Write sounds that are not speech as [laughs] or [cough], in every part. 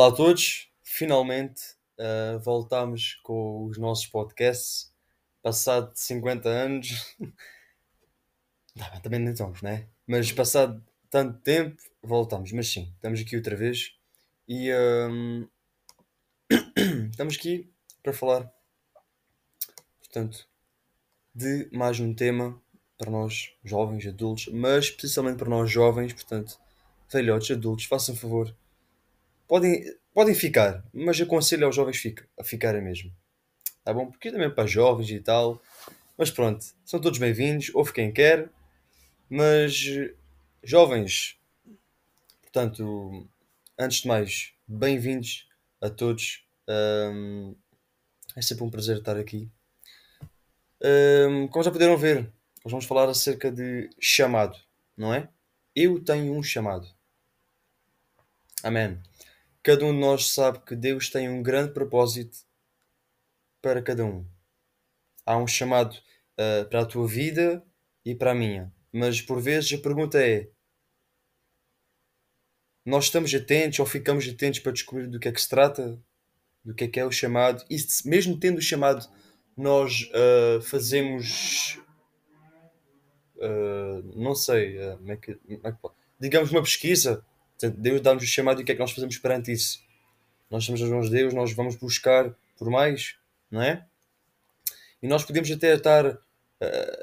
Olá a todos, finalmente uh, voltámos com os nossos podcasts. Passado 50 anos, [laughs] também nem somos, né? Mas passado tanto tempo, voltamos. Mas sim, estamos aqui outra vez e um, [clears throat] estamos aqui para falar, portanto, de mais um tema para nós jovens, adultos, mas especialmente para nós jovens, portanto, velhotes, adultos, façam favor podem, podem ficar, mas aconselho aos jovens fica, a ficarem mesmo. Tá bom? Porque também para jovens e tal. Mas pronto, são todos bem-vindos, ouve quem quer. Mas, jovens, portanto, antes de mais, bem-vindos a todos. Um, é sempre um prazer estar aqui. Um, como já puderam ver, nós vamos falar acerca de chamado, não é? Eu tenho um chamado. Amém. Cada um de nós sabe que Deus tem um grande propósito para cada um. Há um chamado uh, para a tua vida e para a minha. Mas por vezes a pergunta é: nós estamos atentos ou ficamos atentos para descobrir do que é que se trata? Do que é que é o chamado? E mesmo tendo o chamado, nós uh, fazemos. Uh, não sei, como é que, como é que, digamos uma pesquisa Portanto, Deus dá-nos o chamado e o que é que nós fazemos perante isso? Nós estamos nas mãos de Deus, nós vamos buscar por mais, não é? E nós podemos até estar uh,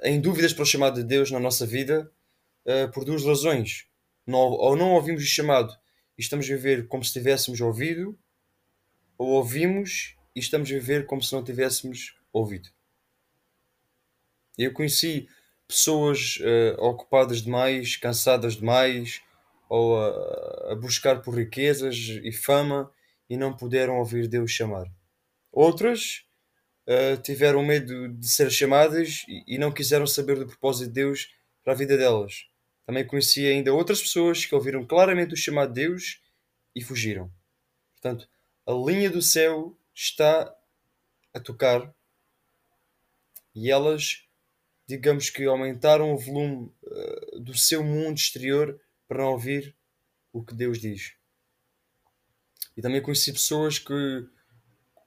em dúvidas para o chamado de Deus na nossa vida uh, por duas razões. Não, ou não ouvimos o chamado e estamos a viver como se tivéssemos ouvido, ou ouvimos e estamos a viver como se não tivéssemos ouvido. Eu conheci pessoas uh, ocupadas demais, cansadas demais, ou a, a buscar por riquezas e fama e não puderam ouvir Deus chamar. Outras uh, tiveram medo de ser chamadas e, e, não quiseram saber do propósito de Deus para a vida delas. Também conheci ainda outras pessoas que ouviram claramente o chamado de Deus e fugiram. Portanto, a linha do céu está a tocar e elas, digamos que aumentaram o volume uh, do seu mundo exterior para ouvir o que Deus diz. E também conheci pessoas que,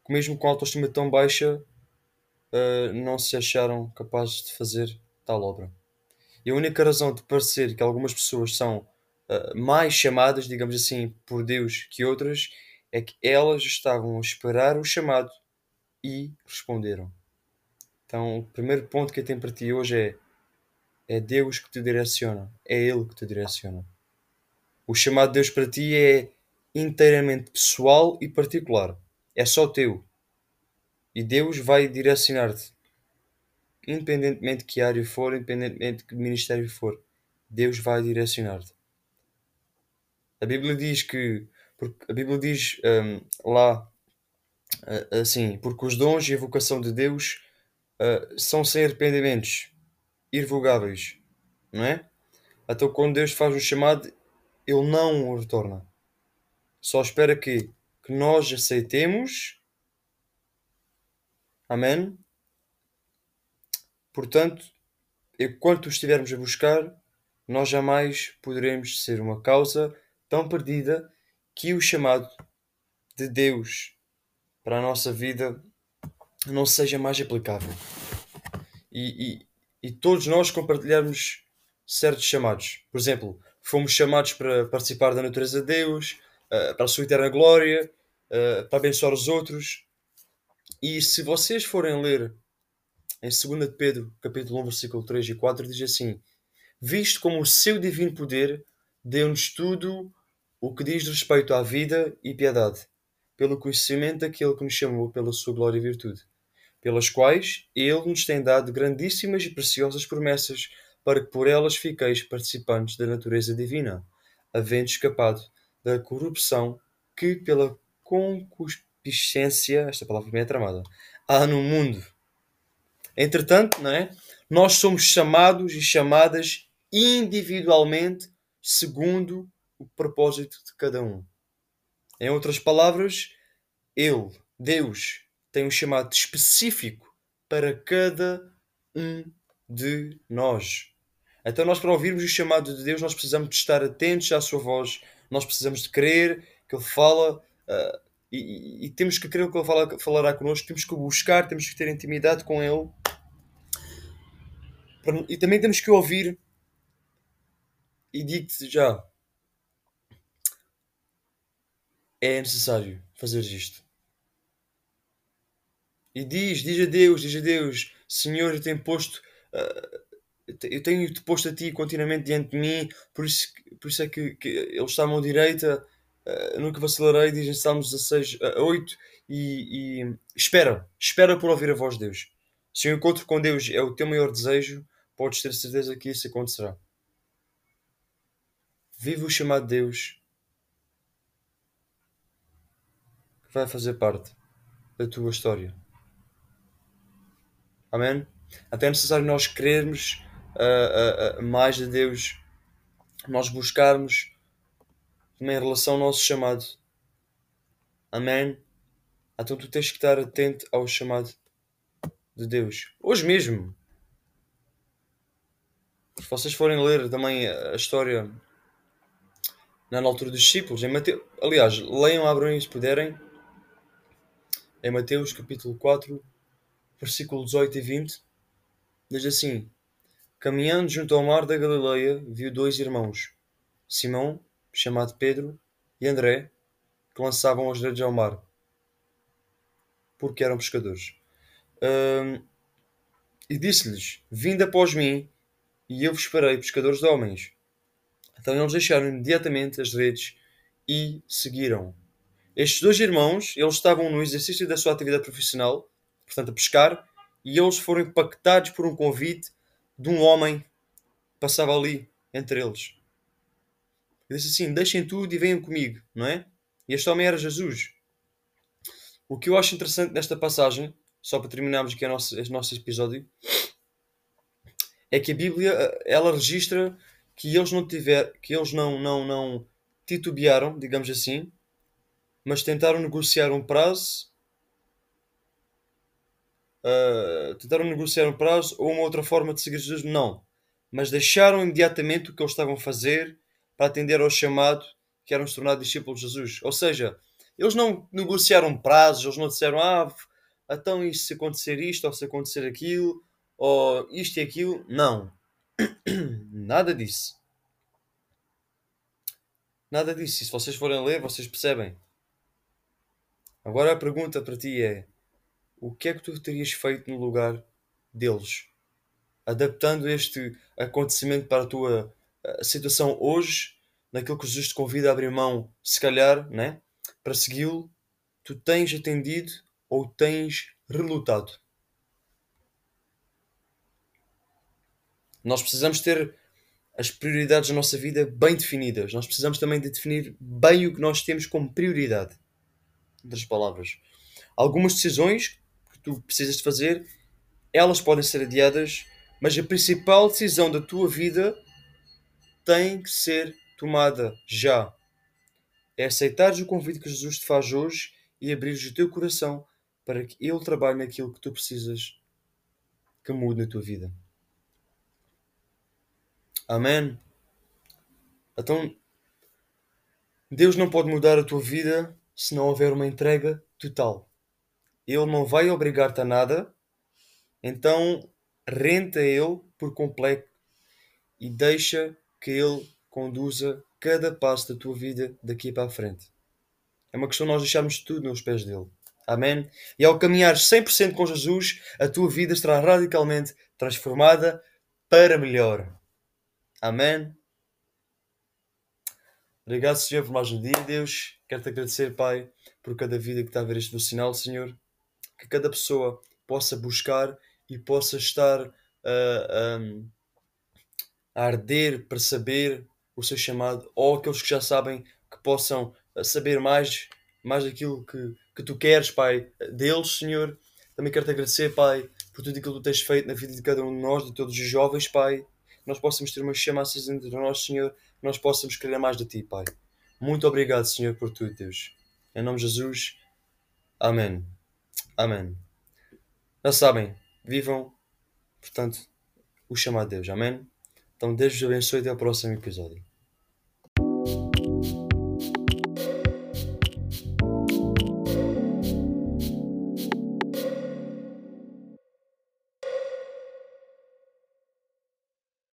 mesmo com autoestima tão baixa, uh, não se acharam capazes de fazer tal obra. E a única razão de parecer que algumas pessoas são uh, mais chamadas, digamos assim, por Deus que outras, é que elas estavam a esperar o chamado e responderam. Então, o primeiro ponto que eu tenho para ti hoje é é Deus que te direciona. É Ele que te direciona. O chamado de Deus para ti é inteiramente pessoal e particular. É só teu. E Deus vai direcionar-te. Independentemente de que área for, independentemente de que ministério for, Deus vai direcionar-te. A Bíblia diz que. A Bíblia diz um, lá assim: porque os dons e a vocação de Deus uh, são sem arrependimentos irrevogáveis, não é? Então, quando Deus faz o chamado, Ele não o retorna. Só espera que, que nós aceitemos. Amém? Portanto, enquanto estivermos a buscar, nós jamais poderemos ser uma causa tão perdida que o chamado de Deus para a nossa vida não seja mais aplicável. E, e todos nós compartilhamos certos chamados. Por exemplo, fomos chamados para participar da natureza de Deus, uh, para a sua eterna glória, uh, para abençoar os outros. E se vocês forem ler em 2 Pedro, capítulo 1, versículo 3 e 4, diz assim: Visto como o seu divino poder deu-nos tudo o que diz respeito à vida e piedade, pelo conhecimento daquele que nos chamou pela sua glória e virtude pelas quais ele nos tem dado grandíssimas e preciosas promessas, para que por elas fiqueis participantes da natureza divina, havendo escapado da corrupção que pela concupiscência, esta palavra é tramada, há no mundo. Entretanto, não é? nós somos chamados e chamadas individualmente segundo o propósito de cada um. Em outras palavras, Ele, Deus, tem um chamado específico para cada um de nós. Então, nós, para ouvirmos o chamado de Deus, nós precisamos de estar atentos à sua voz, nós precisamos de crer que Ele fala Uh, e, e, temos que crer que Ele fala, falará connosco, temos que buscar, temos que ter intimidade com Ele. E também temos que ouvir. E digo-te já: é necessário fazer isto. E diz, diz a Deus, diz a Deus: Senhor, eu tenho posto. Uh, eu tenho-te posto a ti continuamente diante de mim, por isso, por isso é que, que ele está à mão direita, uh, nunca vacilarei, diz em Salmos 16, uh, 8, e, e, espera, espera por ouvir a voz de Deus. Se o encontro com Deus é o teu maior desejo, podes ter certeza que isso acontecerá. Vive o chamado de Deus, que vai fazer parte da tua história. Amém? Até é necessário nós querermos mais de Deus, nós buscarmos também em relação ao nosso chamado. Amém? Então tu tens que estar atento ao chamado de Deus. Hoje mesmo. Se vocês forem ler também a história na altura dos discípulos, em Mateus, aliás, leiam, abram se puderem, em Mateus capítulo 4, versículos 18 e 20, diz assim: Caminhando junto ao mar da Galileia, viu dois irmãos, Simão, chamado Pedro, e André, que lançavam as redes ao mar, porque eram pescadores. Um, e disse-lhes: Vinde após mim, e eu vos farei pescadores de homens. Então eles deixaram imediatamente as redes e seguiram. Estes dois irmãos, eles estavam no exercício da sua atividade profissional, portanto a pescar, e eles foram impactados por um convite de um homem passava ali entre eles. Ele disse assim: Deixem tudo e venham comigo, não é? E este homem era Jesus. O que eu acho interessante nesta passagem, só para terminarmos aqui o nosso, nosso episódio, é que a Bíblia ela registra que eles não tiver, que eles não, não, não titubearam, digamos assim, mas tentaram negociar um prazo uh, tentaram negociar um prazo ou uma outra forma de seguir Jesus? Não. Mas deixaram imediatamente o que eles estavam a fazer para atender ao chamado que eram se tornar discípulos de Jesus. Ou seja, eles não negociaram prazos, eles não disseram, ah, então e se acontecer isto, ou se acontecer aquilo, ou isto e aquilo. Não. [clears throat] Nada disso. Nada disso. E se vocês forem ler, vocês percebem. Agora a pergunta para ti é: o que é que tu terias feito no lugar deles? Adaptando este acontecimento para a tua uh, situação hoje, naquilo que Jesus te convida a abrir mão, se calhar, né? para segui-lo, tu tens atendido ou tens relutado? Nós precisamos ter as prioridades da nossa vida bem definidas. Nós precisamos também de definir bem o que nós temos como prioridade. Outras palavras, algumas decisões tu precisas de fazer, elas podem ser adiadas, mas a principal decisão da tua vida tem que ser tomada já. É aceitares o convite que Jesus te faz hoje e abrires o teu coração para que Ele trabalhe naquilo que tu precisas que mude na tua vida. Amém. Então, Deus não pode mudar a tua vida se não houver uma entrega total ele não vai obrigar-te a nada, então renta ele por completo e deixa que ele conduza cada passo da tua vida daqui para a frente. É uma questão de nós deixarmos tudo nos pés dele. Amém? E ao caminhar 100% com Jesus, a tua vida estará radicalmente transformada para melhor. Amém? Obrigado, Senhor, por mais um dia, Deus. Quero-te agradecer, Pai, por cada vida que está a ver este sinal, Senhor que cada pessoa possa buscar e possa estar a arder para saber o seu chamado, ou aqueles que já sabem que possam ah, saber mais, mais daquilo que, que tu queres, Pai, deles, Senhor. Também quero te agradecer, Pai, por tudo aquilo que tu tens feito na vida de cada um de nós, de todos os jovens, Pai. Nós possamos ter uma chama acesa entre nós, Senhor, nós possamos querer mais de Ti, Pai. Muito obrigado, Senhor, por tudo, Deus. Em nome de Jesus. Amém. Amém. Já sabem, vivam, portanto, o chamado de Deus. Amém? Então, Deus vos abençoe e até ao próximo episódio.